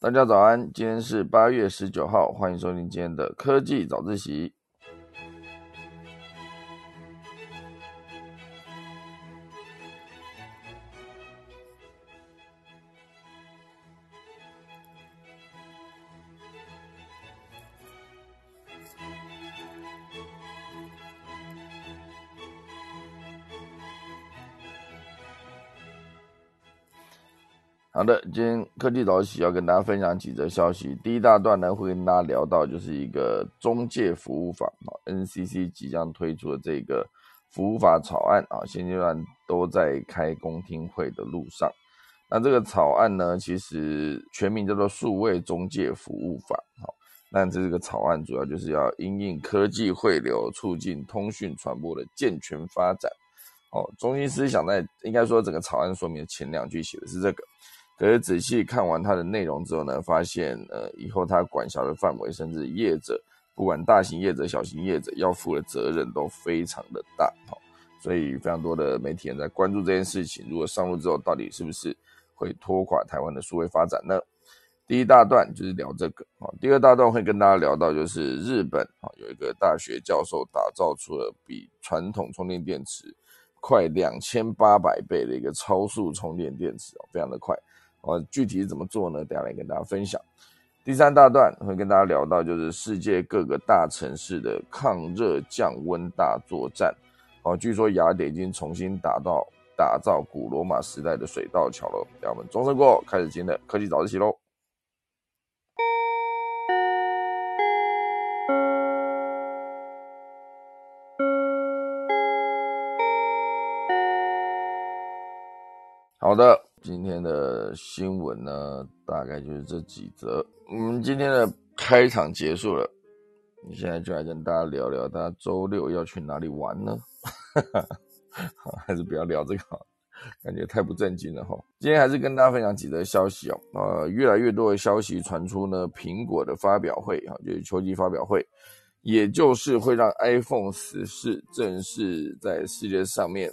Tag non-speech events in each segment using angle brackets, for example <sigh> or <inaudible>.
大家早安，今天是八月十九号，欢迎收听今天的科技早自习。好的，今天科技早起要跟大家分享几则消息。第一大段呢，会跟大家聊到就是一个中介服务法啊，NCC 即将推出的这个服务法草案啊，现阶段都在开公听会的路上。那这个草案呢，其实全名叫做数位中介服务法。好，那这个草案主要就是要因应科技汇流，促进通讯传播的健全发展。哦，中心思想在应该说整个草案说明前两句写的是这个。可是仔细看完它的内容之后呢，发现呃以后它管辖的范围，甚至业者，不管大型业者、小型业者，要负的责任都非常的大，哦，所以非常多的媒体人在关注这件事情。如果上路之后，到底是不是会拖垮台湾的数位发展呢？第一大段就是聊这个，哦，第二大段会跟大家聊到就是日本，啊有一个大学教授打造出了比传统充电电池快两千八百倍的一个超速充电电池哦，非常的快。哦，具体怎么做呢？等下来跟大家分享。第三大段会跟大家聊到，就是世界各个大城市的抗热降温大作战。哦，据说雅典已经重新打造打造古罗马时代的水道桥了。让我们钟声过后，开始今天的科技早自习喽。好的。今天的新闻呢，大概就是这几则。我们今天的开场结束了，你现在就来跟大家聊聊，大家周六要去哪里玩呢？好，<laughs> 还是不要聊这个，感觉太不正经了哈。今天还是跟大家分享几则消息哦。呃，越来越多的消息传出呢，苹果的发表会啊，就是秋季发表会，也就是会让 iPhone 十四正式在世界上面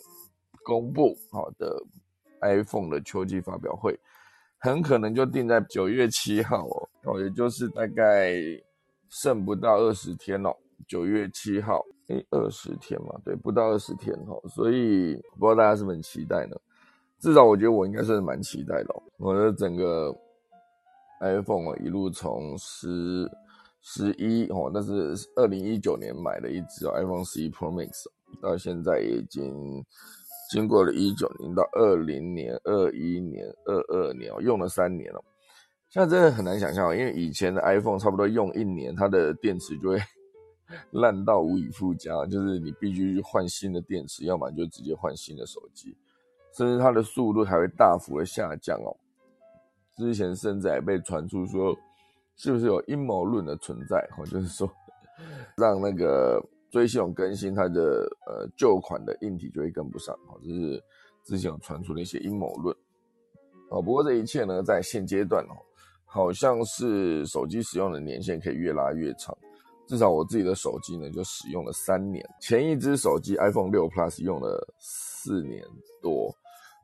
公布好的。iPhone 的秋季发表会很可能就定在九月七号哦，哦，也就是大概剩不到二十天哦。九月七号，诶，二十天嘛，对，不到二十天哦，所以不知道大家是不是很期待呢？至少我觉得我应该算是蛮期待的。我的整个 iPhone 哦，一路从十十一哦，那是二零一九年买的一只 iPhone 十一 Pro Max，到现在已经。经过了一九年到二零年、二一年、二二年哦，用了三年了。现在真的很难想象，因为以前的 iPhone 差不多用一年，它的电池就会 <laughs> 烂到无以复加，就是你必须去换新的电池，要么就直接换新的手机，甚至它的速度还会大幅的下降哦。之前甚至还被传出说，是不是有阴谋论的存在？哦，就是说 <laughs> 让那个。追系统更新，它的呃旧款的硬体就会跟不上，好，这是之前有传出的一些阴谋论，哦，不过这一切呢，在现阶段哦，好像是手机使用的年限可以越拉越长，至少我自己的手机呢就使用了三年，前一只手机 iPhone 六 Plus 用了四年多，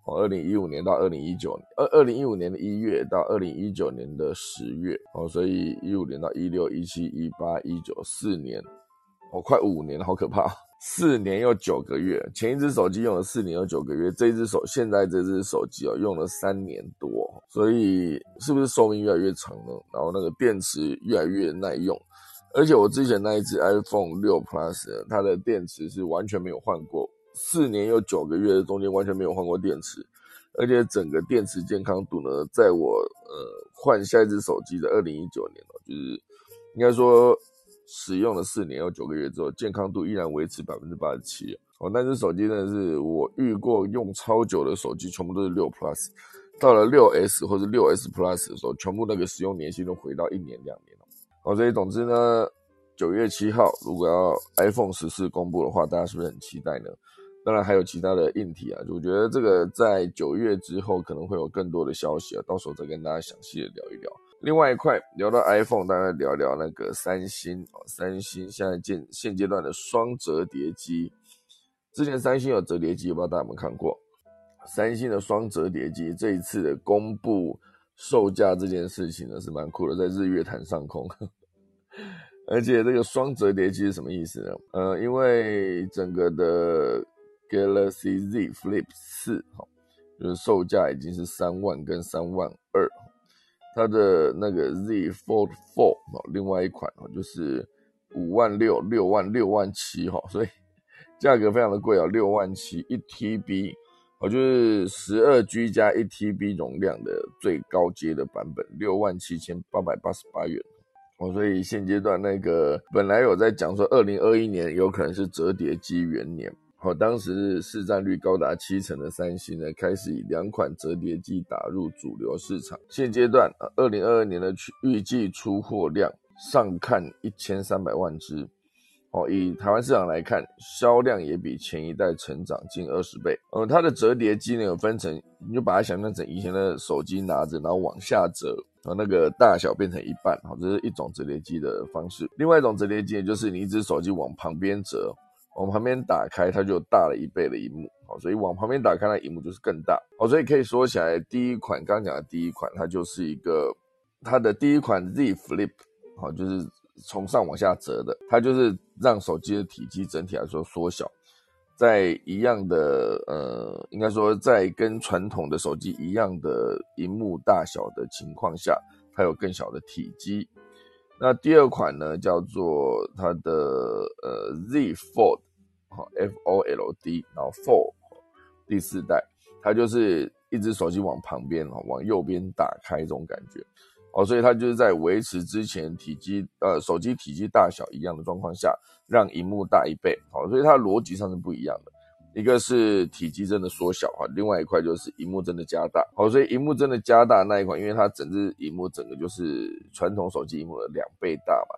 哦，二零一五年到二零一九年，二二零一五年的一月到二零一九年的十月，哦，所以一五年到一六一七一八一九四年。哦，快五年了，好可怕！<laughs> 四年又九个月，前一只手机用了四年又九个月，这只手现在这只手机哦，用了三年多，所以是不是寿命越来越长呢？然后那个电池越来越耐用，而且我之前那一只 iPhone 六 Plus，它的电池是完全没有换过，四年又九个月的中间完全没有换过电池，而且整个电池健康度呢，在我呃换下一只手机的二零一九年哦，就是应该说。使用了四年又九个月之后，健康度依然维持百分之八十七哦。那只手机真的是我遇过用超久的手机，全部都是六 Plus，到了六 S 或者六 S Plus 的时候，全部那个使用年限都回到一年两年了。哦，所以总之呢，九月七号如果要 iPhone 十四公布的话，大家是不是很期待呢？当然还有其他的硬体啊，我觉得这个在九月之后可能会有更多的消息啊，到时候再跟大家详细的聊一聊。另外一块聊到 iPhone，大家聊聊那个三星哦，三星现在现现阶段的双折叠机，之前三星有折叠机，不知道大家有没有看过？三星的双折叠机这一次的公布售价这件事情呢是蛮酷的，在日月潭上空。<laughs> 而且这个双折叠机是什么意思呢？呃，因为整个的 Galaxy Z Flip 四哈，就是售价已经是三万跟三万二，它的那个 Z Fold Four 另外一款哦，就是五万六、六万、六万七哈，所以价格非常的贵啊，六万七一 TB。哦，就是十二 G 加一 TB 容量的最高阶的版本，六万七千八百八十八元。哦，所以现阶段那个本来有在讲说，二零二一年有可能是折叠机元年。好，当时市占率高达七成的三星呢，开始以两款折叠机打入主流市场。现阶段，二零二二年的预计出货量上看一千三百万只。哦，以台湾市场来看，销量也比前一代成长近二十倍。呃，它的折叠机呢有分成，你就把它想象成以前的手机拿着，然后往下折，然后那个大小变成一半。好，这是一种折叠机的方式。另外一种折叠机就是你一只手机往旁边折，往旁边打开，它就大了一倍的荧幕。好，所以往旁边打开，那荧幕就是更大。好，所以可以说起来，第一款刚刚讲的第一款，它就是一个它的第一款 Z Flip，好，就是。从上往下折的，它就是让手机的体积整体来说缩小，在一样的呃，应该说在跟传统的手机一样的荧幕大小的情况下，它有更小的体积。那第二款呢，叫做它的呃 Z Fold，好 F O L D，然后 Fold 第四代，它就是一只手机往旁边哦，往右边打开这种感觉。哦，所以它就是在维持之前体积，呃，手机体积大小一样的状况下，让荧幕大一倍。好，所以它逻辑上是不一样的，一个是体积真的缩小哈，另外一块就是荧幕真的加大。好，所以荧幕真的加大那一款，因为它整只荧幕整个就是传统手机荧幕的两倍大嘛。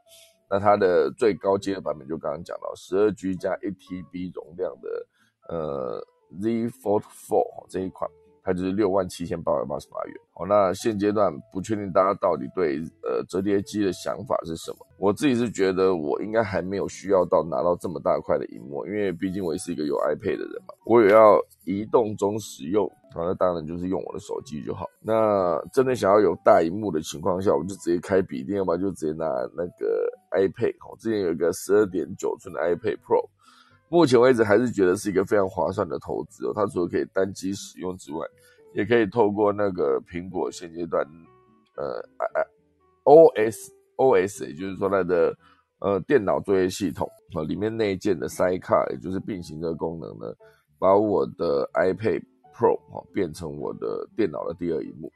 那它的最高阶的版本就刚刚讲到十二 G 加一 TB 容量的，呃，Z Fold Four 这一款。它就是六万七千八百八十八元。好，那现阶段不确定大家到底对呃折叠机的想法是什么。我自己是觉得我应该还没有需要到拿到这么大块的荧幕，因为毕竟我也是一个有 iPad 的人嘛，我也要移动中使用。好，那当然就是用我的手机就好。那真的想要有大荧幕的情况下，我就直接开笔电，要么就直接拿那个 iPad。我之前有一个十二点九寸的 iPad Pro。目前为止还是觉得是一个非常划算的投资哦。它除了可以单机使用之外，也可以透过那个苹果现阶段，呃，O S O S，也就是说它的呃电脑作业系统啊里面内建的 Sidecar，也就是并行的功能呢，把我的 iPad Pro 哦变成我的电脑的第二荧幕。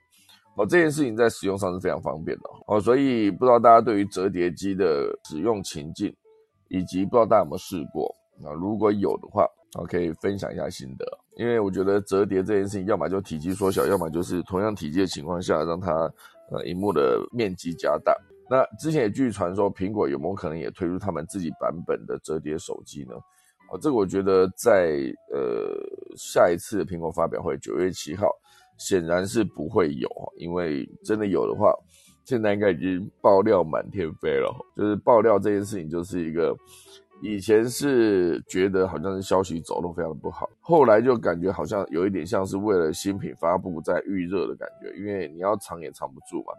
哦，这件事情在使用上是非常方便的哦。所以不知道大家对于折叠机的使用情境，以及不知道大家有没有试过。那如果有的话，我可以分享一下心得。因为我觉得折叠这件事情，要么就体积缩小，要么就是同样体积的情况下，让它呃荧幕的面积加大。那之前也据传说，苹果有没有可能也推出他们自己版本的折叠手机呢？哦，这个我觉得在呃下一次苹果发表会，九月七号，显然是不会有，因为真的有的话，现在应该已经爆料满天飞了。就是爆料这件事情，就是一个。以前是觉得好像是消息走路非常的不好，后来就感觉好像有一点像是为了新品发布在预热的感觉，因为你要藏也藏不住嘛。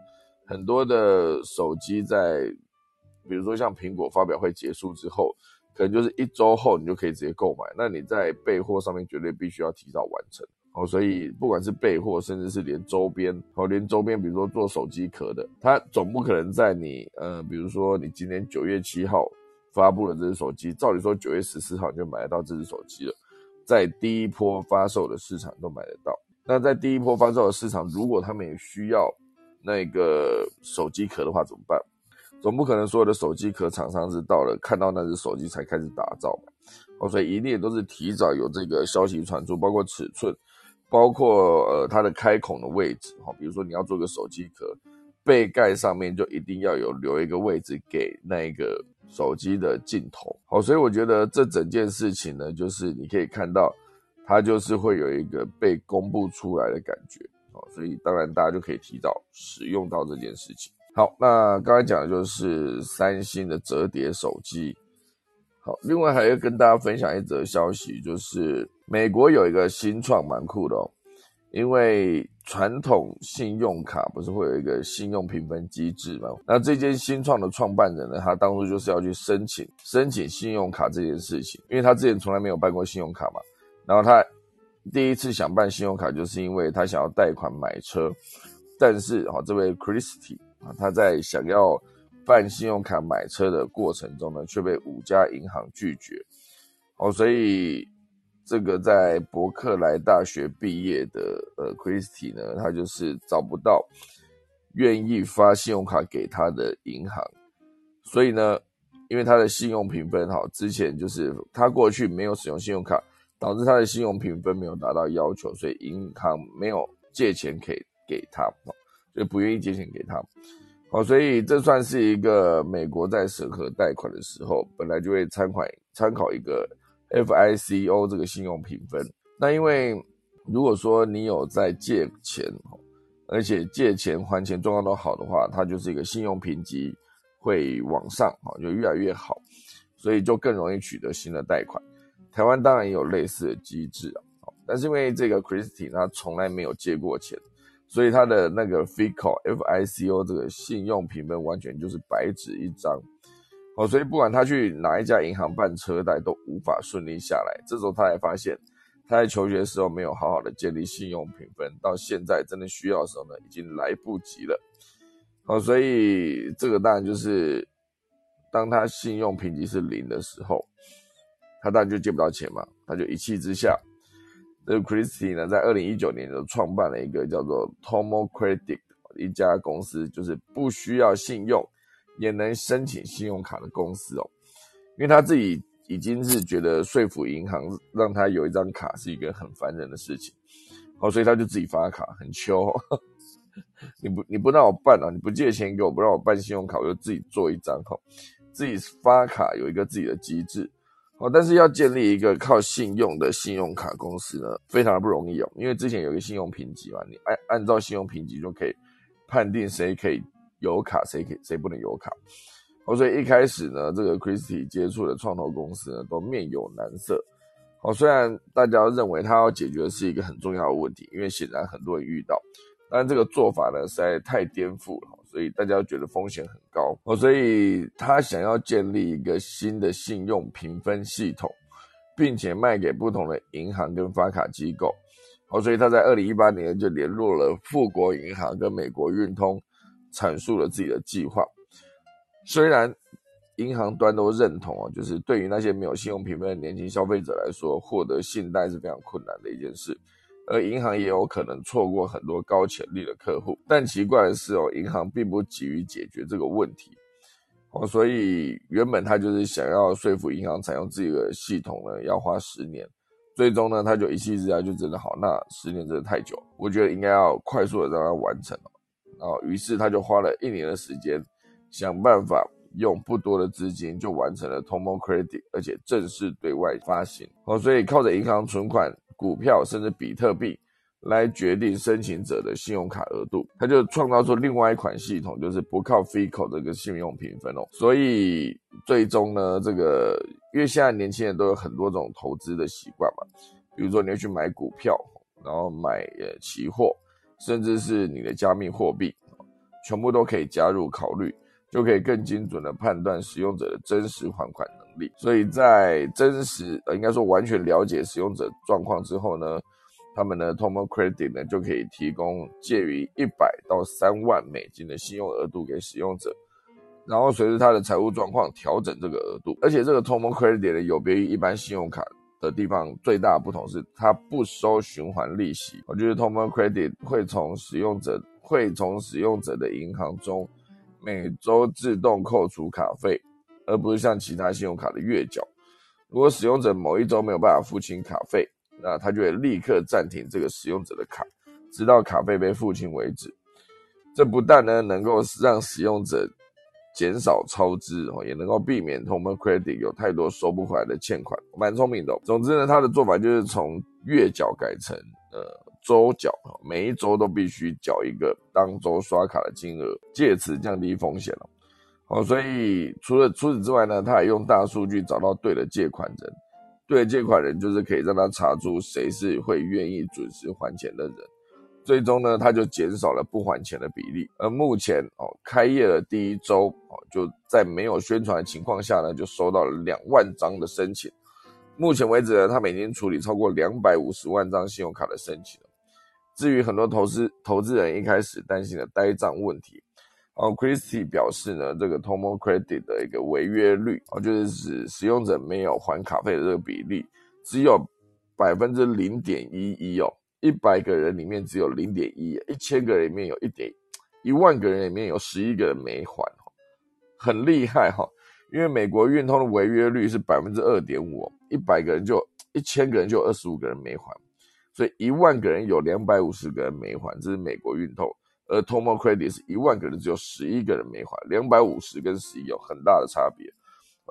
很多的手机在，比如说像苹果发表会结束之后，可能就是一周后你就可以直接购买，那你在备货上面绝对必须要提早完成哦。所以不管是备货，甚至是连周边哦，连周边，比如说做手机壳的，它总不可能在你呃，比如说你今年九月七号。发布了这只手机，照理说九月十四号就买得到这只手机了，在第一波发售的市场都买得到。那在第一波发售的市场，如果他们也需要那个手机壳的话，怎么办？总不可能所有的手机壳厂商是到了看到那只手机才开始打造吧？哦，所以一定都是提早有这个消息传出，包括尺寸，包括呃它的开孔的位置，哈，比如说你要做个手机壳，背盖上面就一定要有留一个位置给那个。手机的镜头，好，所以我觉得这整件事情呢，就是你可以看到，它就是会有一个被公布出来的感觉，好，所以当然大家就可以提早使用到这件事情。好，那刚才讲的就是三星的折叠手机，好，另外还要跟大家分享一则消息，就是美国有一个新创蛮酷的哦，因为传统信用卡不是会有一个信用评分机制吗？那这间新创的创办人呢，他当初就是要去申请申请信用卡这件事情，因为他之前从来没有办过信用卡嘛。然后他第一次想办信用卡，就是因为他想要贷款买车，但是哈，这位 Christy 啊，他在想要办信用卡买车的过程中呢，却被五家银行拒绝。哦，所以。这个在伯克莱大学毕业的呃，Christy 呢，他就是找不到愿意发信用卡给他的银行，所以呢，因为他的信用评分好，之前就是他过去没有使用信用卡，导致他的信用评分没有达到要求，所以银行没有借钱给给他，就不愿意借钱给他。好，所以这算是一个美国在审核贷款的时候，本来就会参考参考一个。FICO 这个信用评分，那因为如果说你有在借钱，而且借钱还钱状况都好的话，它就是一个信用评级会往上，哈，就越来越好，所以就更容易取得新的贷款。台湾当然也有类似的机制啊，但是因为这个 Christy 他从来没有借过钱，所以他的那个 FICO FICO 这个信用评分完全就是白纸一张。哦，所以不管他去哪一家银行办车贷，都无法顺利下来。这时候他才发现，他在求学的时候没有好好的建立信用评分，到现在真的需要的时候呢，已经来不及了。好，所以这个当然就是，当他信用评级是零的时候，他当然就借不到钱嘛。他就一气之下，这个 Christy 呢，在二零一九年就创办了一个叫做 Tomo Credit 一家公司，就是不需要信用。也能申请信用卡的公司哦，因为他自己已经是觉得说服银行让他有一张卡是一个很烦人的事情，好，所以他就自己发卡，很秋。<laughs> 你不你不让我办啊，你不借钱给我，不让我办信用卡，我就自己做一张哈，自己发卡有一个自己的机制，好，但是要建立一个靠信用的信用卡公司呢，非常的不容易哦，因为之前有一个信用评级嘛，你按按照信用评级就可以判定谁可以。有卡谁可以谁不能有卡？哦，所以一开始呢，这个 Christie 接触的创投公司呢，都面有难色。哦，虽然大家认为他要解决的是一个很重要的问题，因为显然很多人遇到，但这个做法呢实在太颠覆了，所以大家觉得风险很高。哦，所以他想要建立一个新的信用评分系统，并且卖给不同的银行跟发卡机构。哦，所以他在二零一八年就联络了富国银行跟美国运通。阐述了自己的计划，虽然银行端都认同啊，就是对于那些没有信用评分的年轻消费者来说，获得信贷是非常困难的一件事，而银行也有可能错过很多高潜力的客户。但奇怪的是哦，银行并不急于解决这个问题，哦，所以原本他就是想要说服银行采用自己的系统呢，要花十年，最终呢，他就一气之下就真的好，那十年真的太久，我觉得应该要快速的让它完成哦，哦于是他就花了一年的时间，想办法用不多的资金就完成了 Tomo Credit，而且正式对外发行。哦，所以靠着银行存款、股票甚至比特币来决定申请者的信用卡额度，他就创造出另外一款系统，就是不靠 FICO 这个信用评分哦。所以最终呢，这个因为现在年轻人都有很多种投资的习惯嘛，比如说你要去买股票，然后买呃期货。甚至是你的加密货币，全部都可以加入考虑，就可以更精准的判断使用者的真实还款能力。所以在真实呃，应该说完全了解使用者状况之后呢，他们的 Tomo Credit 呢就可以提供介于一百到三万美金的信用额度给使用者，然后随着他的财务状况调整这个额度。而且这个 Tomo Credit 呢有别于一般信用卡。的地方最大不同是，它不收循环利息。我觉得 Tomo Credit 会从使用者会从使用者的银行中每周自动扣除卡费，而不是像其他信用卡的月缴。如果使用者某一周没有办法付清卡费，那他就会立刻暂停这个使用者的卡，直到卡费被付清为止。这不但呢能够让使用者减少超支哦，也能够避免 Tomo Credit 有太多收不回来的欠款，蛮聪明的。总之呢，他的做法就是从月缴改成呃周缴，每一周都必须缴一个当周刷卡的金额，借此降低风险了。哦，所以除了除此之外呢，他也用大数据找到对的借款人，对的借款人就是可以让他查出谁是会愿意准时还钱的人。最终呢，他就减少了不还钱的比例。而目前哦，开业的第一周哦，就在没有宣传的情况下呢，就收到了两万张的申请。目前为止呢，他们已经处理超过两百五十万张信用卡的申请。至于很多投资投资人一开始担心的呆账问题，哦，Christie 表示呢，这个 Tomo Credit 的一个违约率哦，就是使使用者没有还卡费的这个比例只有百分之零点一一哦。一百个人里面只有零点一，一千个人里面有一点，一万个人里面有十一个人没还，很厉害哈。因为美国运通的违约率是百分之二点五，一百个人就一千个人就二十五个人没还，所以一万个人有两百五十个人没还，这是美国运通。而 Tomo Credit 是一万个人只有十一个人没还，两百五十跟十一有很大的差别。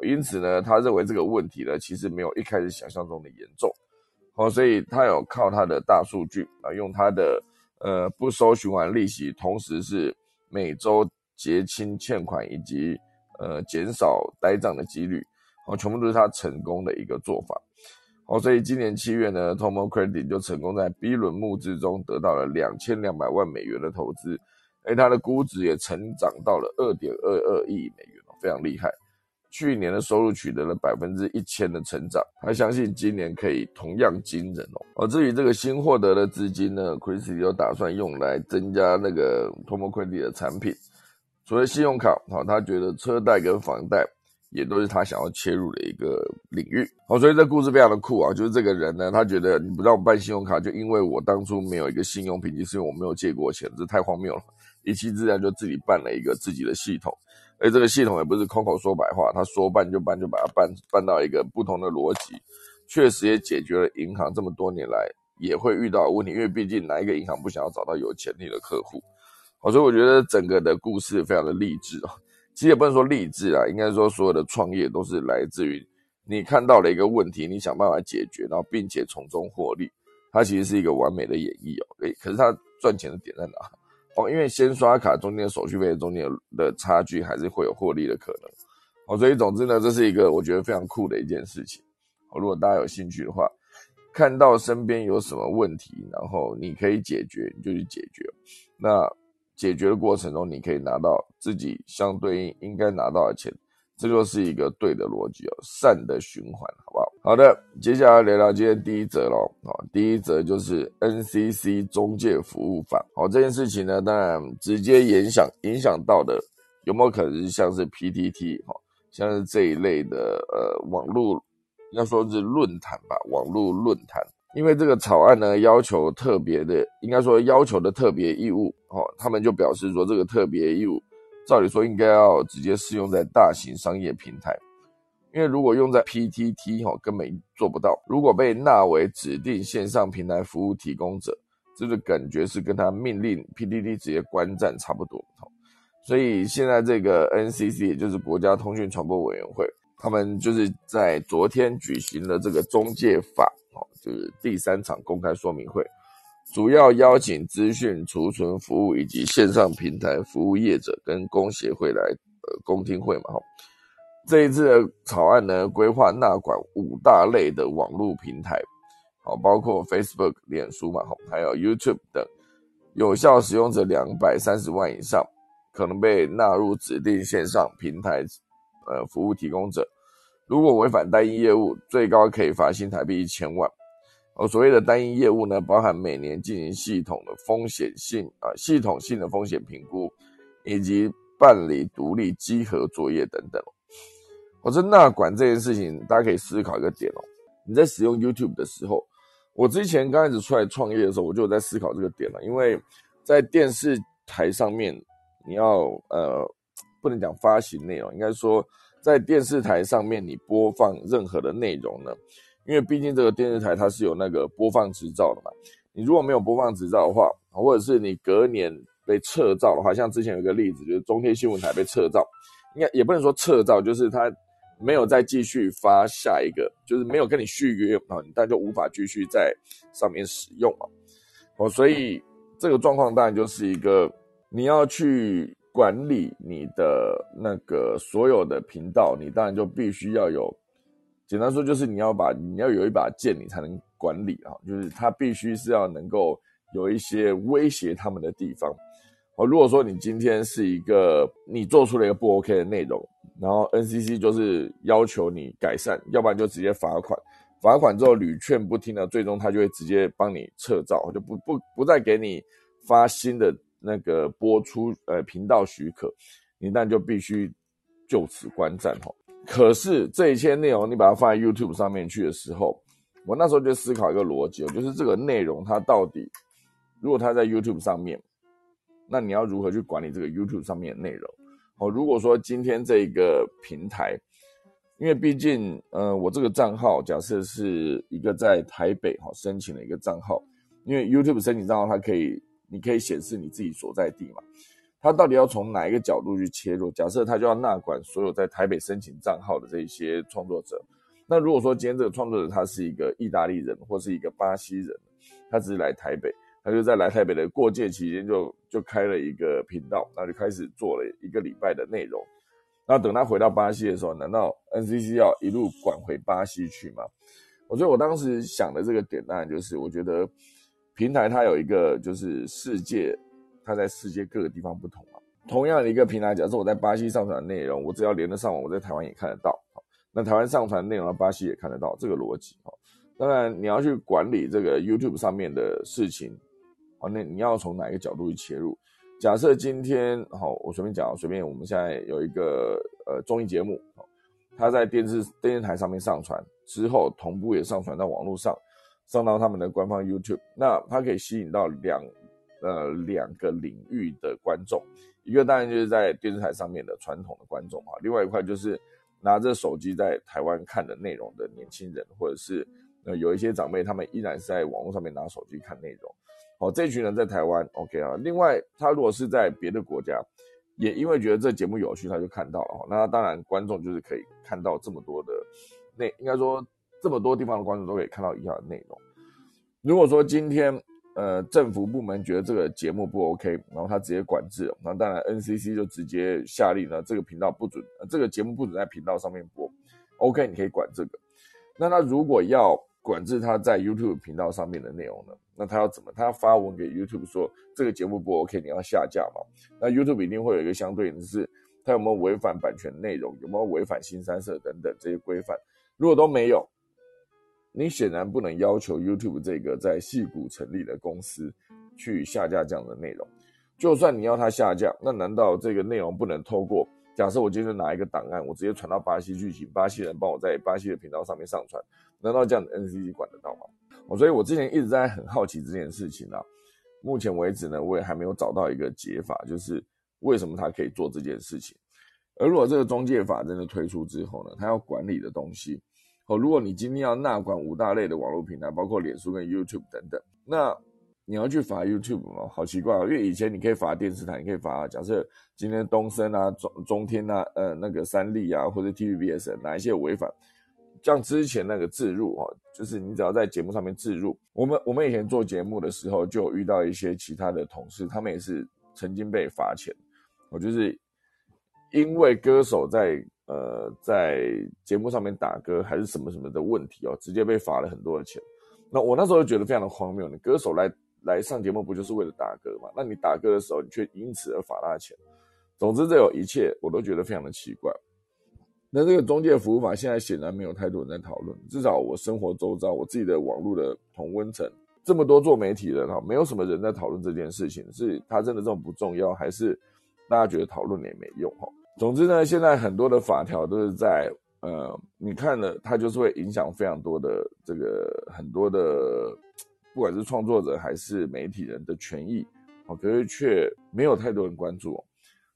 因此呢，他认为这个问题呢，其实没有一开始想象中的严重。哦，所以他有靠他的大数据啊，用他的呃不收循环利息，同时是每周结清欠款以及呃减少呆账的几率，哦，全部都是他成功的一个做法。哦，所以今年七月呢，Tomo Credit 就成功在 B 轮募资中得到了两千两百万美元的投资，而它的估值也成长到了二点二二亿美元，非常厉害。去年的收入取得了百分之一千的成长，他相信今年可以同样惊人哦。而至于这个新获得的资金呢，Chris 有打算用来增加那个 Tomo Credit 的产品，除了信用卡，好，他觉得车贷跟房贷也都是他想要切入的一个领域。好，所以这故事非常的酷啊，就是这个人呢，他觉得你不让我办信用卡，就因为我当初没有一个信用评级，是因为我没有借过钱，这太荒谬了，一气之下就自己办了一个自己的系统。而这个系统也不是空口说白话，他说办就办，就把它办办到一个不同的逻辑，确实也解决了银行这么多年来也会遇到的问题。因为毕竟哪一个银行不想要找到有潜力的客户？好，所以我觉得整个的故事非常的励志啊。其实也不能说励志啊，应该说所有的创业都是来自于你看到了一个问题，你想办法解决，然后并且从中获利。它其实是一个完美的演绎哦。诶，可是它赚钱的点在哪？哦，因为先刷卡中间手续费中间的差距还是会有获利的可能，哦，所以总之呢，这是一个我觉得非常酷的一件事情。哦，如果大家有兴趣的话，看到身边有什么问题，然后你可以解决，你就去解决。那解决的过程中，你可以拿到自己相对应应该拿到的钱。这就是一个对的逻辑哦，善的循环，好不好？好的，接下来聊聊今天第一则喽。好，第一则就是 NCC 中介服务法。好，这件事情呢，当然直接影响影响到的有没有可能是像是 PTT 哈，像是这一类的呃网络，要说是论坛吧，网络论坛。因为这个草案呢要求特别的，应该说要求的特别义务，哦，他们就表示说这个特别义务。照理说应该要直接适用在大型商业平台，因为如果用在 PTT 哈根本做不到。如果被纳为指定线上平台服务提供者，这个感觉是跟他命令 PTT 直接关站差不多。所以现在这个 NCC 也就是国家通讯传播委员会，他们就是在昨天举行了这个中介法哦，就是第三场公开说明会。主要邀请资讯储存服务以及线上平台服务业者跟工协会来呃公听会嘛哈。这一次的草案呢，规划纳管五大类的网络平台，好，包括 Facebook、脸书嘛，还有 YouTube 等，有效使用者两百三十万以上，可能被纳入指定线上平台呃服务提供者。如果违反单一业务，最高可以罚新台币一千万。哦，所谓的单一业务呢，包含每年进行系统的风险性啊，系统性的风险评估，以及办理独立稽核作业等等。我说那管这件事情，大家可以思考一个点哦。你在使用 YouTube 的时候，我之前刚开始出来创业的时候，我就有在思考这个点了。因为在电视台上面，你要呃，不能讲发行内容，应该说在电视台上面你播放任何的内容呢。因为毕竟这个电视台它是有那个播放执照的嘛，你如果没有播放执照的话，或者是你隔年被撤照的话，像之前有一个例子，就是中天新闻台被撤照，应该也不能说撤照，就是它没有再继续发下一个，就是没有跟你续约啊，但就无法继续在上面使用嘛。哦，所以这个状况当然就是一个你要去管理你的那个所有的频道，你当然就必须要有。简单说就是你要把你要有一把剑，你才能管理啊，就是它必须是要能够有一些威胁他们的地方。哦，如果说你今天是一个你做出了一个不 OK 的内容，然后 NCC 就是要求你改善，要不然就直接罚款，罚款之后屡劝不听呢，最终他就会直接帮你撤照，就不不不再给你发新的那个播出呃频道许可，你那就必须就此观战哈。可是这一切内容你把它放在 YouTube 上面去的时候，我那时候就思考一个逻辑，就是这个内容它到底如果它在 YouTube 上面。那你要如何去管理这个 YouTube 上面的内容？哦，如果说今天这个平台，因为毕竟，呃，我这个账号假设是一个在台北哈申请的一个账号，因为 YouTube 申请账号它可以，你可以显示你自己所在地嘛。它到底要从哪一个角度去切入？假设它就要纳管所有在台北申请账号的这一些创作者。那如果说今天这个创作者他是一个意大利人或是一个巴西人，他只是来台北。他就在来台北的过界期间，就就开了一个频道，那就开始做了一个礼拜的内容。那等他回到巴西的时候，难道 NCC 要一路管回巴西去吗？我觉得我当时想的这个点，当然就是我觉得平台它有一个就是世界，它在世界各个地方不同嘛。同样的一个平台，假设我在巴西上传内容，我只要连得上网，我在台湾也看得到。那台湾上传内容，巴西也看得到，这个逻辑哈。当然你要去管理这个 YouTube 上面的事情。哦，那你要从哪一个角度去切入？假设今天，好，我随便讲，随便，我们现在有一个呃综艺节目，它在电视电视台上面上传之后，同步也上传到网络上，上到他们的官方 YouTube，那它可以吸引到两呃两个领域的观众，一个当然就是在电视台上面的传统的观众啊，另外一块就是拿着手机在台湾看的内容的年轻人，或者是呃有一些长辈，他们依然是在网络上面拿手机看内容。好，这群人在台湾，OK 啊。另外，他如果是在别的国家，也因为觉得这节目有趣，他就看到了。那当然，观众就是可以看到这么多的内，应该说这么多地方的观众都可以看到一样的内容。如果说今天，呃，政府部门觉得这个节目不 OK，然后他直接管制，那当然 NCC 就直接下令呢，这个频道不准，这个节目不准在频道上面播。OK，你可以管这个。那他如果要管制他在 YouTube 频道上面的内容呢？那他要怎么？他要发文给 YouTube 说这个节目不 OK，你要下架嘛？那 YouTube 一定会有一个相对应的是，他有没有违反版权内容，有没有违反新三色等等这些规范？如果都没有，你显然不能要求 YouTube 这个在戏谷成立的公司去下架这样的内容。就算你要他下架，那难道这个内容不能透过？假设我今天拿一个档案，我直接传到巴西去，请巴西人帮我在巴西的频道上面上传，难道这样的 NCC 管得到吗？我所以，我之前一直在很好奇这件事情啊。目前为止呢，我也还没有找到一个解法，就是为什么他可以做这件事情。而如果这个中介法真的推出之后呢，他要管理的东西，哦，如果你今天要纳管五大类的网络平台，包括脸书跟 YouTube 等等，那你要去罚 YouTube 吗？好奇怪啊！因为以前你可以罚电视台，你可以罚，假设今天东森啊、中中天啊、呃那个三立啊，或者 TVBS 哪一些违反。像之前那个自入啊，就是你只要在节目上面自入，我们我们以前做节目的时候，就遇到一些其他的同事，他们也是曾经被罚钱。我就是因为歌手在呃在节目上面打歌还是什么什么的问题哦，直接被罚了很多的钱。那我那时候就觉得非常的荒谬，你歌手来来上节目不就是为了打歌嘛？那你打歌的时候，你却因此而罚他钱。总之，这有一切我都觉得非常的奇怪。那这个中介服务法现在显然没有太多人在讨论，至少我生活周遭，我自己的网络的同温层，这么多做媒体的哈，没有什么人在讨论这件事情，是它真的这么不重要，还是大家觉得讨论也没用哈？总之呢，现在很多的法条都是在呃，你看了它就是会影响非常多的这个很多的，不管是创作者还是媒体人的权益，哦，可是却没有太多人关注。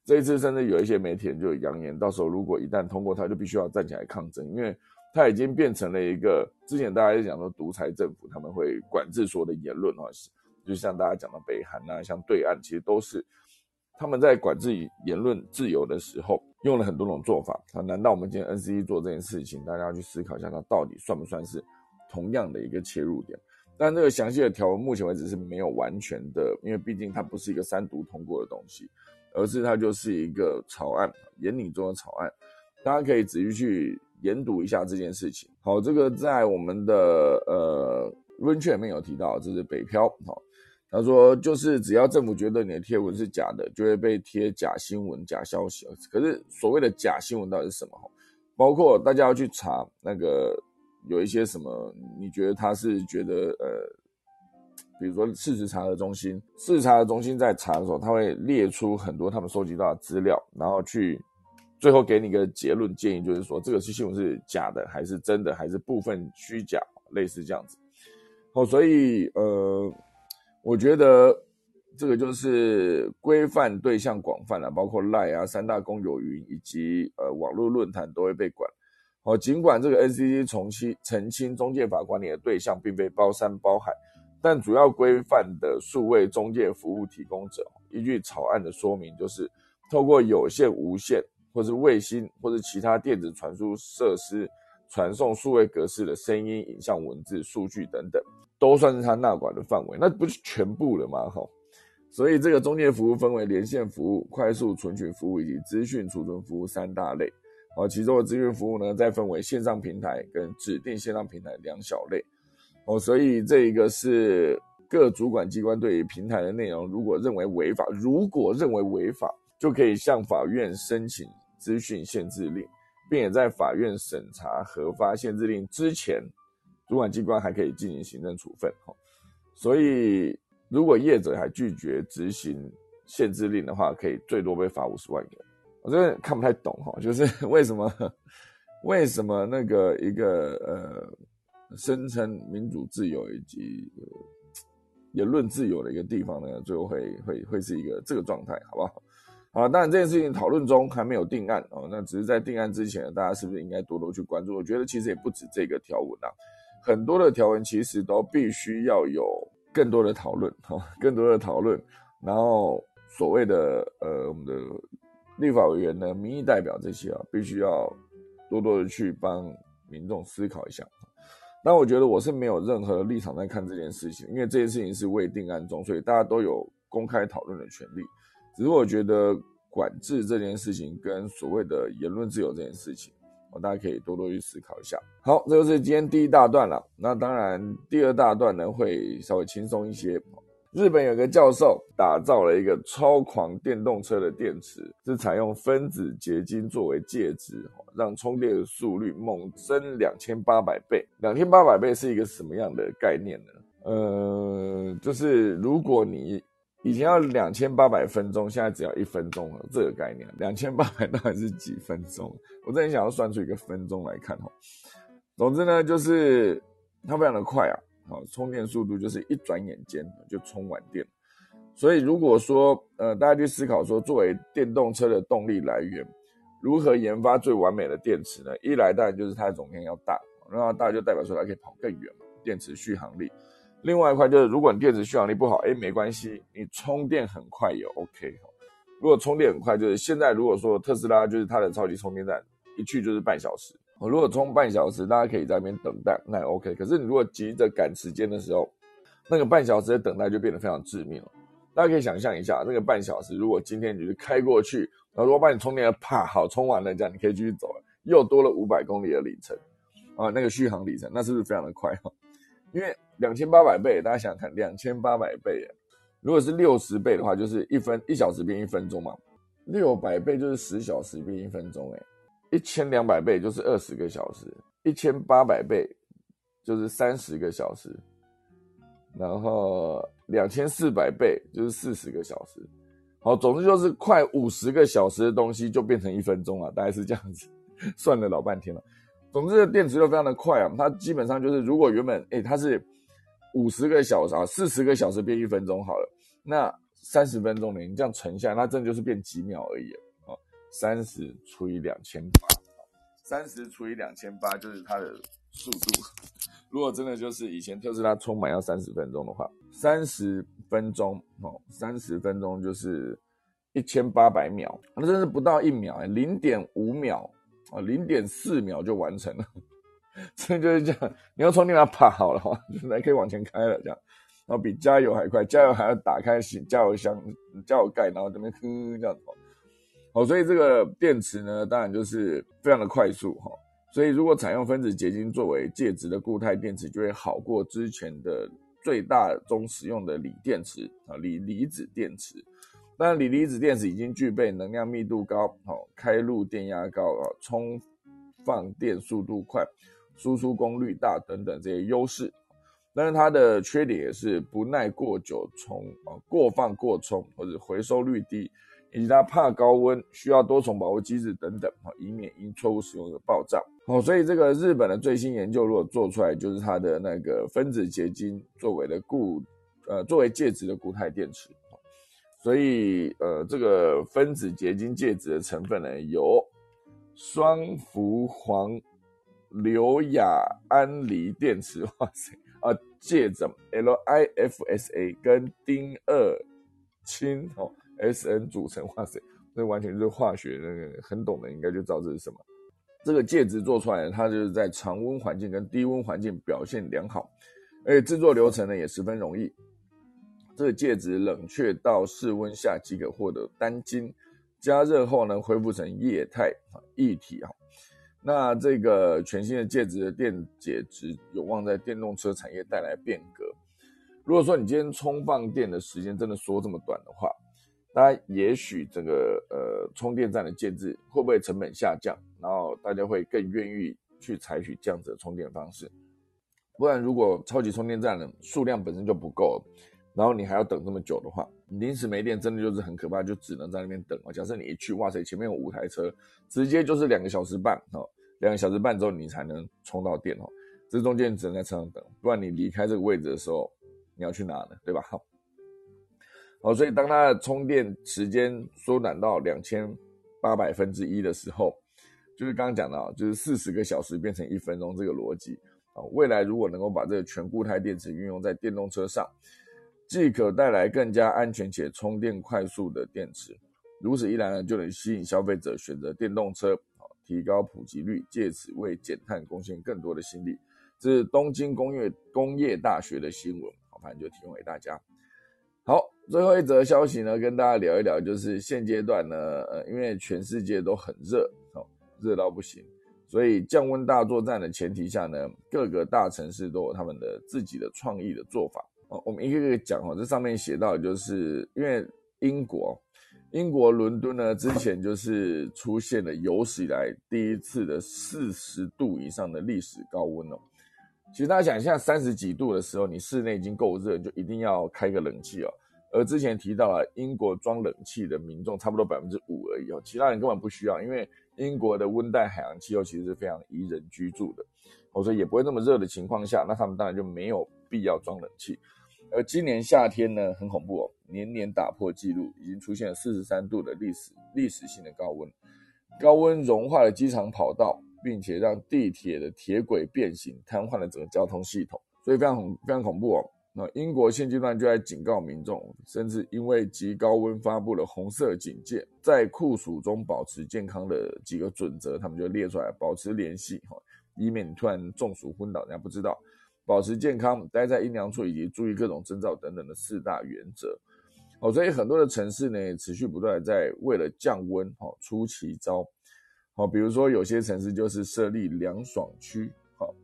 这一次，甚至有一些媒体人就扬言，到时候如果一旦通过，他就必须要站起来抗争，因为他已经变成了一个之前大家在讲说独裁政府，他们会管制所有的言论啊，就像大家讲的北韩啊，像对岸，其实都是他们在管制言论自由的时候用了很多种做法啊。难道我们今天 N C E 做这件事情，大家要去思考一下，它到底算不算是同样的一个切入点？但这个详细的条文，目前为止是没有完全的，因为毕竟它不是一个三读通过的东西。而是它就是一个草案，研拟中的草案，大家可以仔细去研读一下这件事情。好，这个在我们的呃温券里面有提到，这是北漂，好，他说就是只要政府觉得你的贴文是假的，就会被贴假新闻、假消息。可是所谓的假新闻到底是什么？包括大家要去查那个有一些什么，你觉得他是觉得呃，比如说事实查核中心，事实查核中心在查的时候，他会列出很多他们收集到的资料，然后去最后给你一个结论建议，就是说这个是新闻是假的还是真的，还是部分虚假，类似这样子。哦，所以呃，我觉得。这个就是规范对象广泛了，包括赖啊、三大公有云以及呃网络论坛都会被管。好，尽管这个 NCC 重新澄清中介法管理的对象并非包山包海，但主要规范的数位中介服务提供者，依据草案的说明，就是透过有线、无线或是卫星或者其他电子传输设施传送数位格式的声音、影像、文字、数据等等，都算是他纳管的范围。那不是全部了吗？哈。所以这个中介服务分为连线服务、快速存取服务以及资讯储存服务三大类。哦，其中的资讯服务呢，再分为线上平台跟指定线上平台两小类。哦，所以这一个是各主管机关对于平台的内容，如果认为违法，如果认为违法，就可以向法院申请资讯限制令，并且在法院审查核发限制令之前，主管机关还可以进行行政处分。哈，所以。如果业者还拒绝执行限制令的话，可以最多被罚五十万元。我真的看不太懂哈，就是 <laughs> 为什么为什么那个一个呃声称民主自由以及言论自由的一个地方呢，最后会会会是一个这个状态，好不好？啊，当然这件事情讨论中还没有定案哦，那只是在定案之前，大家是不是应该多多去关注？我觉得其实也不止这个条文啊，很多的条文其实都必须要有。更多的讨论，哈，更多的讨论，然后所谓的呃，我们的立法委员呢，民意代表这些啊，必须要多多的去帮民众思考一下。那我觉得我是没有任何立场在看这件事情，因为这件事情是未定案中，所以大家都有公开讨论的权利。只是我觉得管制这件事情跟所谓的言论自由这件事情。大家可以多多去思考一下。好，这就是今天第一大段了。那当然，第二大段呢会稍微轻松一些。日本有个教授打造了一个超狂电动车的电池，是采用分子结晶作为介质，让充电的速率猛增两千八百倍。两千八百倍是一个什么样的概念呢？呃，就是如果你以前要两千八百分钟，现在只要一分钟了，这个概念。两千八百到底是几分钟？我真的想要算出一个分钟来看哈。总之呢，就是它非常的快啊，好，充电速度就是一转眼间就充完电。所以如果说呃，大家去思考说，作为电动车的动力来源，如何研发最完美的电池呢？一来当然就是它的总量要大，然后大就代表说它可以跑更远嘛，电池续航力。另外一块就是，如果你电池续航力不好，哎，没关系，你充电很快也 OK 如果充电很快，就是现在如果说特斯拉就是它的超级充电站，一去就是半小时。如果充半小时，大家可以在那边等待，那 OK。可是你如果急着赶时间的时候，那个半小时的等待就变得非常致命了。大家可以想象一下，那个半小时，如果今天你是开过去，然后如果帮你充电，啪，好充完了，这样你可以继续走了，又多了五百公里的里程啊，那个续航里程，那是不是非常的快哈？因为两千八百倍，大家想想看，两千八百倍，如果是六十倍的话，就是一分一小时变一分钟嘛。六百倍就是十小时变一分钟，哎，一千两百倍就是二十个小时，一千八百倍就是三十个小时，然后两千四百倍就是四十个小时。好，总之就是快五十个小时的东西就变成一分钟了，大概是这样子，算了老半天了。总之，电池又非常的快啊，它基本上就是，如果原本哎它是五十个小时啊，四十个小时变一分钟好了，那三十分钟呢，你这样乘下来，那真的就是变几秒而已。三十除以两千八，三十除以两千八就是它的速度。<laughs> 如果真的就是以前特斯拉充满要三十分钟的话，三十分钟哦，三十分钟就是一千八百秒，那真是不到一秒，零点五秒。啊，零点四秒就完成了，<laughs> 这就是这样。你要充电它跑好了哈，<laughs> 来可以往前开了这样，然后比加油还快，加油还要打开加油箱、加油盖，然后这边哼这样。哦，所以这个电池呢，当然就是非常的快速哈。所以如果采用分子结晶作为介质的固态电池，就会好过之前的最大宗使用的锂电池啊，锂离子电池。那，锂离子电池已经具备能量密度高、好开路电压高啊、充放电速度快、输出功率大等等这些优势。但是它的缺点也是不耐过久充啊、过放过充或者回收率低，以及它怕高温，需要多重保护机制等等，以免因错误使用而爆炸。好，所以这个日本的最新研究如果做出来，就是它的那个分子结晶作为的固呃作为介质的固态电池。所以呃这个分子结晶介质的成分呢有双氟磺硫亚胺锂电池，哇塞！啊，介质 LiFSA 跟丁二氢哦 SN 组成，哇塞，这完全就是化学那个很懂的应该就知道这是什么。这个介质做出来，它就是在常温环境跟低温环境表现良好，而且制作流程呢也十分容易。这个介质冷却到室温下即可获得单晶，加热后呢恢复成液态啊液体啊。那这个全新的介质的电解质有望在电动车产业带来变革。如果说你今天充放电的时间真的说这么短的话，大家也许整个呃充电站的建制会不会成本下降，然后大家会更愿意去采取这样子的充电方式。不然如果超级充电站的数量本身就不够，然后你还要等这么久的话，临时没电真的就是很可怕，就只能在那边等啊。假设你一去，哇塞，前面有五台车。直接就是两个小时半哦，两个小时半之后你才能充到电哦，这中间只能在车上等，不然你离开这个位置的时候，你要去哪呢？对吧？好，好，所以当它的充电时间缩短到两千八百分之一的时候，就是刚刚讲到，就是四十个小时变成一分钟这个逻辑啊。未来如果能够把这个全固态电池运用在电动车上，既可带来更加安全且充电快速的电池。如此一来呢，就能吸引消费者选择电动车，提高普及率，借此为减碳贡献更多的心力。这是东京工业工业大学的新闻，好，反正就提供给大家。好，最后一则消息呢，跟大家聊一聊，就是现阶段呢，呃，因为全世界都很热，哦，热到不行，所以降温大作战的前提下呢，各个大城市都有他们的自己的创意的做法。哦，我们一个个讲哦，这上面写到，就是因为英国。英国伦敦呢，之前就是出现了有史以来第一次的四十度以上的历史高温哦。其实大家想一下，三十几度的时候，你室内已经够热，就一定要开个冷气哦。而之前提到了英国装冷气的民众差不多百分之五而已哦，其他人根本不需要，因为英国的温带海洋气候其实是非常宜人居住的，所以也不会那么热的情况下，那他们当然就没有必要装冷气。而今年夏天呢，很恐怖哦，年年打破纪录，已经出现了四十三度的历史历史性的高温，高温融化了机场跑道，并且让地铁的铁轨变形，瘫痪了整个交通系统，所以非常恐非常恐怖哦。那英国现阶段就在警告民众，甚至因为极高温发布了红色警戒，在酷暑中保持健康的几个准则，他们就列出来，保持联系哈，以免突然中暑昏倒，人家不知道。保持健康，待在阴凉处，以及注意各种征兆等等的四大原则。哦，所以很多的城市呢，持续不断在为了降温，哦出奇招。好，比如说有些城市就是设立凉爽区，好，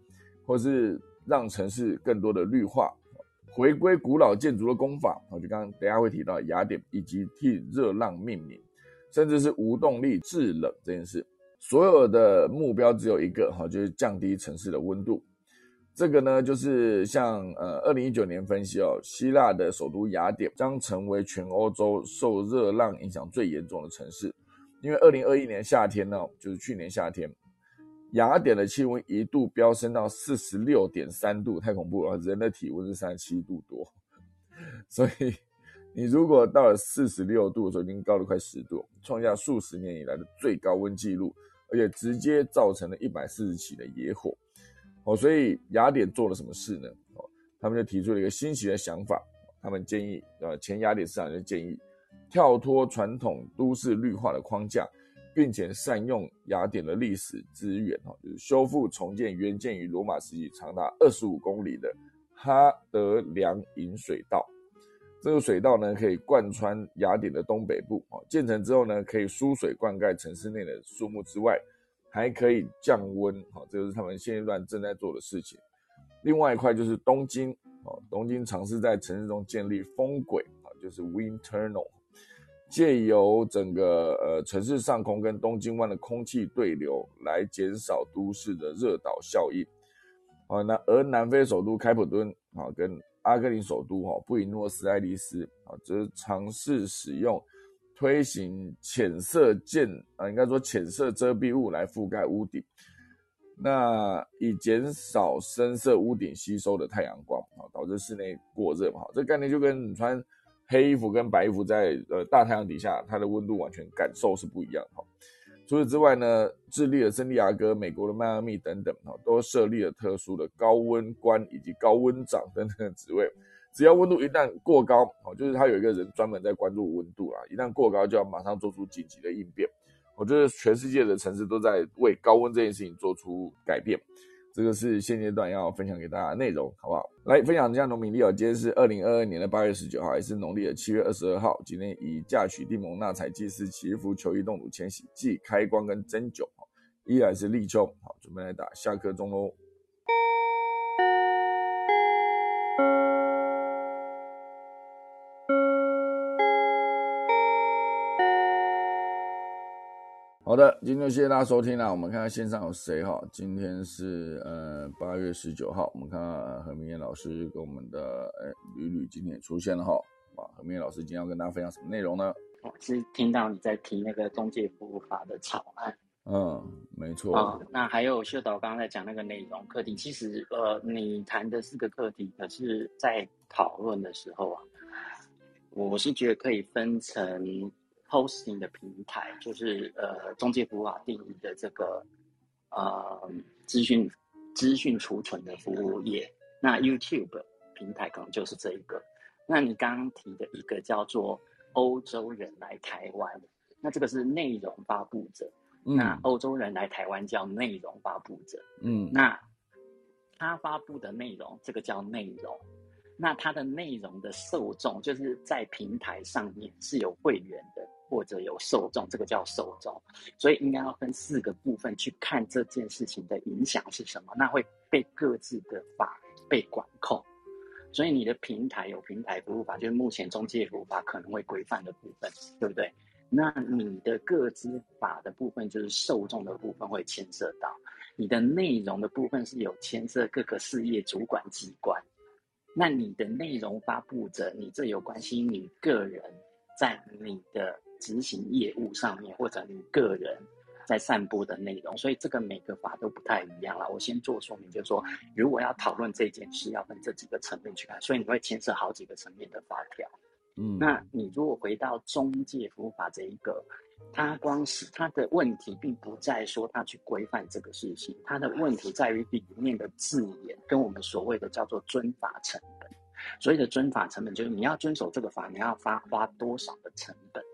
或是让城市更多的绿化，回归古老建筑的工法。哦，就刚刚等下会提到雅典，以及替热浪命名，甚至是无动力制冷这件事。所有的目标只有一个，哈，就是降低城市的温度。这个呢，就是像呃，二零一九年分析哦，希腊的首都雅典将成为全欧洲受热浪影响最严重的城市，因为二零二一年夏天呢，就是去年夏天，雅典的气温一度飙升到四十六点三度，太恐怖了，人的体温是三十七度多，<laughs> 所以你如果到了四十六度的时候，已经高了快十度，创下数十年以来的最高温纪录，而且直接造成了一百四十起的野火。哦，所以雅典做了什么事呢？哦，他们就提出了一个新奇的想法。他们建议，呃，前雅典市长就建议跳脱传统都市绿化的框架，并且善用雅典的历史资源，哦，就是修复重建原建于罗马时期、长达二十五公里的哈德良引水道。这个水道呢，可以贯穿雅典的东北部。哦，建成之后呢，可以输水灌溉城市内的树木之外。还可以降温，好，这就是他们现阶段正在做的事情。另外一块就是东京，哦，东京尝试在城市中建立风轨啊，就是 wind tunnel，借由整个呃城市上空跟东京湾的空气对流来减少都市的热岛效应。啊，那而南非首都开普敦啊，跟阿根廷首都哈布宜诺斯艾利斯啊，则尝试使用推行浅色建啊，应该说浅色遮蔽物来覆盖屋顶，那以减少深色屋顶吸收的太阳光啊，导致室内过热嘛。这概念就跟你穿黑衣服跟白衣服在呃大太阳底下，它的温度完全感受是不一样哈。除此之外呢，智利的圣地亚哥、美国的迈阿密等等，哈，都设立了特殊的高温官以及高温长等等的职位。只要温度一旦过高，哦，就是他有一个人专门在关注温度啊，一旦过高就要马上做出紧急的应变。我觉得全世界的城市都在为高温这件事情做出改变。这个是现阶段要分享给大家的内容，好不好？来分享一下农民历哦。今天是二零二二年的八月十九号，也是农历的七月二十二号。今天以嫁娶、地蒙、纳采、祭祀、祈福、求一、动土、迁徙、祭开光跟针灸，依然是立秋。好，准备来打下课钟喽。好的，今天谢谢大家收听啦。我们看看线上有谁哈？今天是呃八月十九号，我们看看何明燕老师跟我们的哎吕吕今天也出现了哈。哇，何明燕老师今天要跟大家分享什么内容呢？我是听到你在提那个中介服务法的草案。嗯，没错。啊，那还有秀导刚刚在讲那个内容课题，其实呃你谈的四个课题，可是在讨论的时候啊，我是觉得可以分成。Hosting 的平台就是呃中介服务法定义的这个呃资讯资讯储存的服务业，那 YouTube 平台可能就是这一个。那你刚刚提的一个叫做欧洲人来台湾，那这个是内容发布者。那欧洲人来台湾叫内容发布者。嗯，那他发布的内容，这个叫内容。那它的内容的受众，就是在平台上面是有会员的。或者有受众，这个叫受众，所以应该要分四个部分去看这件事情的影响是什么。那会被各自的法被管控，所以你的平台有平台服务法，就是目前中介服务法可能会规范的部分，对不对？那你的各自法的部分，就是受众的部分会牵涉到你的内容的部分是有牵涉各个事业主管机关。那你的内容发布者，你这有关系你个人在你的。执行业务上面，或者你个人在散布的内容，所以这个每个法都不太一样了。我先做说明，就是说，如果要讨论这件事，要分这几个层面去看，所以你会牵涉好几个层面的法条。嗯，那你如果回到中介服务法这一个，它光是它的问题，并不在说它去规范这个事情，它的问题在于里面的字眼跟我们所谓的叫做遵法成本。所谓的遵法成本，就是你要遵守这个法，你要花花多少的成本。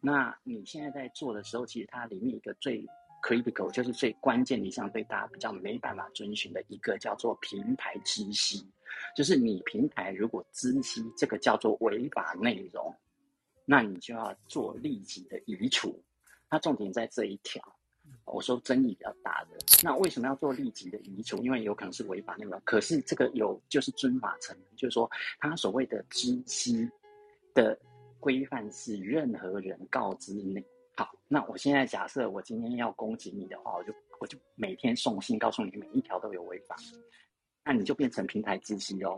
那你现在在做的时候，其实它里面一个最 critical，就是最关键的一项，对大家比较没办法遵循的一个叫做平台知悉，就是你平台如果知悉这个叫做违法内容，那你就要做立即的移除。它重点在这一条，我说争议比较大的。那为什么要做立即的移除？因为有可能是违法内容，可是这个有就是遵法层，就是说它所谓的知悉的。规范是任何人告知你。好，那我现在假设我今天要攻击你的话，我就我就每天送信告诉你每一条都有违法，那你就变成平台知悉哦。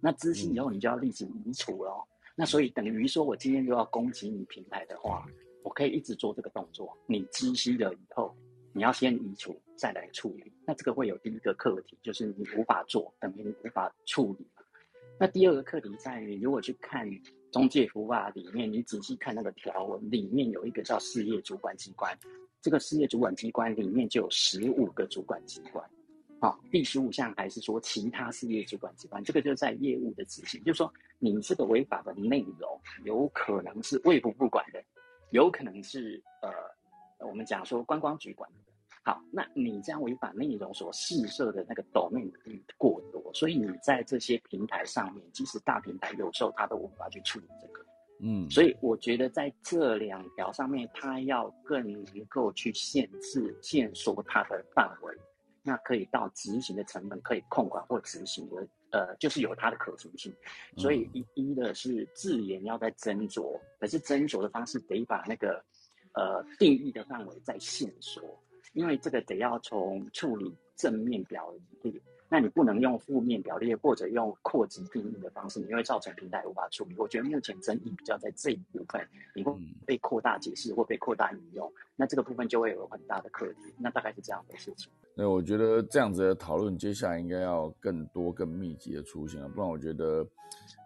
那知悉以后你就要立即移除喽。那所以等于说我今天又要攻击你平台的话，我可以一直做这个动作。你知悉了以后，你要先移除再来处理。那这个会有第一个课题，就是你无法做，等于你无法处理。那第二个课题在于，如果去看。中介服务法里面，你仔细看那个条文，里面有一个叫事业主管机关，这个事业主管机关里面就有十五个主管机关。好，第十五项还是说其他事业主管机关，这个就在业务的执行，就是说你这个违法的内容有可能是卫福部管的，有可能是呃我们讲说观光局管的。好，那你这样违反内容所试设的那个 domain 过多，所以你在这些平台上面，即使大平台，有时候它都无法去处理这个。嗯，所以我觉得在这两条上面，它要更能够去限制、限缩它的范围，那可以到执行的成本可以控管或执行的呃，就是有它的可行性。所以一一的是字眼要在斟酌，可是斟酌的方式得把那个呃定义的范围再限缩，因为这个得要从处理正面表列。那你不能用负面表列或者用扩及定义的方式，你会造成平台无法处理。我觉得目前争议比较在这一部分，你会被扩大解释或被扩大引用，那这个部分就会有很大的课题。那大概是这样的事情。那我觉得这样子的讨论，接下来应该要更多、更密集的出现了，不然我觉得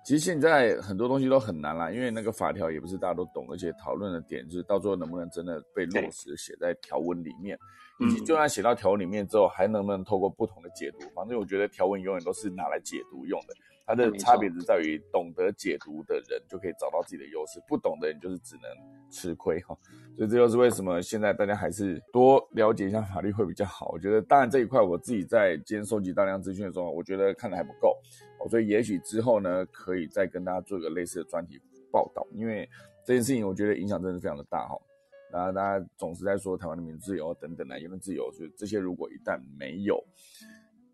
其实现在很多东西都很难啦，因为那个法条也不是大家都懂，而且讨论的点就是到最后能不能真的被落实写在条文里面。以及就算写到条文里面之后，还能不能透过不同的解读？反正我觉得条文永远都是拿来解读用的，它的差别只在于懂得解读的人就可以找到自己的优势，不懂的人就是只能吃亏哈。所以这就是为什么现在大家还是多了解一下法律会比较好。我觉得当然这一块我自己在今天收集大量资讯的时候，我觉得看的还不够，所以也许之后呢，可以再跟大家做一个类似的专题报道，因为这件事情我觉得影响真的非常的大哈。然后大家总是在说台湾的民主自由等等的言论自由，所以这些如果一旦没有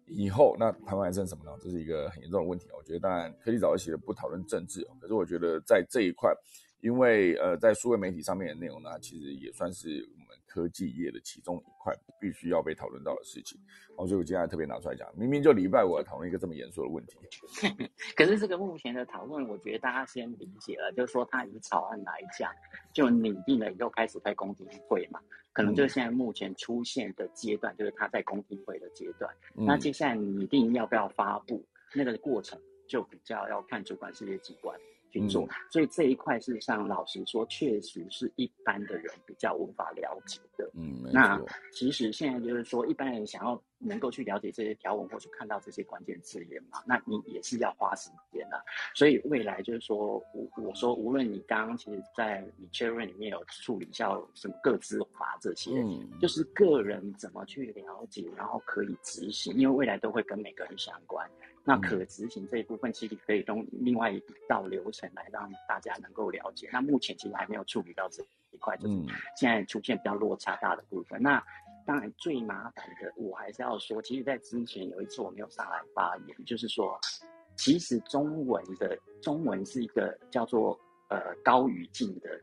以后，那台湾还剩什么呢？这是一个很严重的问题我觉得当然科技早一些不讨论政治可是我觉得在这一块，因为呃在数位媒体上面的内容呢，其实也算是。科技业的其中一块必须要被讨论到的事情，哦，所以我今天特别拿出来讲，明明就礼拜五讨论一个这么严肃的问题。<laughs> 可是这个目前的讨论，我觉得大家先理解了，就是说他以草案来讲，就拟定了以后开始在公听会嘛，可能就是现在目前出现的阶段，就是他在公听会的阶段。那接下来拟定要不要发布那个过程，就比较要看主管事业机关。所以这一块事实上，老实说，确实是一般的人比较无法了解的。嗯，那其实现在就是说，一般人想要能够去了解这些条文，或去看到这些关键字眼嘛，那你也是要花时间的。所以未来就是说，我我说，无论你刚刚其实，在你确认里面有处理像什么各自法这些，嗯，就是个人怎么去了解，然后可以执行，因为未来都会跟每个人相关。那可执行这一部分，其实可以用另外一道流程来让大家能够了解。那目前其实还没有处理到这一块，就是现在出现比较落差大的部分。那当然最麻烦的，我还是要说，其实，在之前有一次我没有上来发言，就是说，其实中文的中文是一个叫做呃高语境的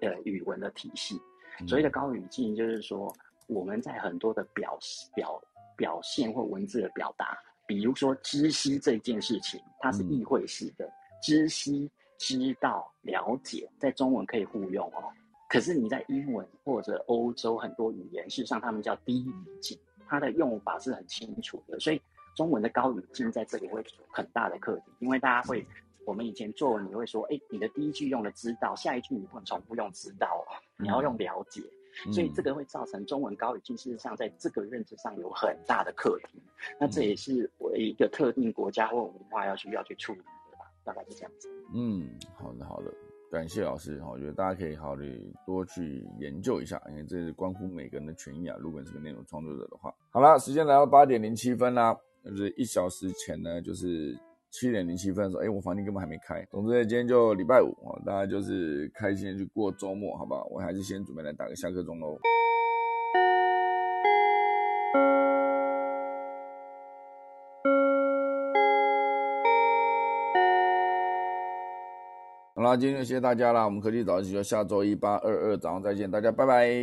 呃语文的体系。所谓的高语境，就是说我们在很多的表表表现或文字的表达。比如说知悉这件事情，它是意会式的，知悉、知道、了解，在中文可以互用哦。可是你在英文或者欧洲很多语言，事实上他们叫低语境，它的用法是很清楚的。所以中文的高语境在这里会很大的课题，因为大家会，我们以前作文你会说，哎，你的第一句用了知道，下一句你不能重复用知道哦，你要用了解。所以这个会造成中文高语境，事实上在这个认知上有很大的课题。那这也是我一个特定国家或文化要去要去处理的吧？大概是这样子。嗯，好的好的，感谢老师。我觉得大家可以考虑多去研究一下，因为这是关乎每个人的权益啊。如果你是个内容创作者的话，好了，时间来到八点零七分啦，就是一小时前呢，就是。七点零七分的时候，哎，我房间根本还没开。总之，今天就礼拜五啊，大家就是开心的去过周末，好吧？我还是先准备来打个下课钟喽。好啦，今天就谢谢大家啦，我们科技早起就下周一八二二早上再见，大家拜拜。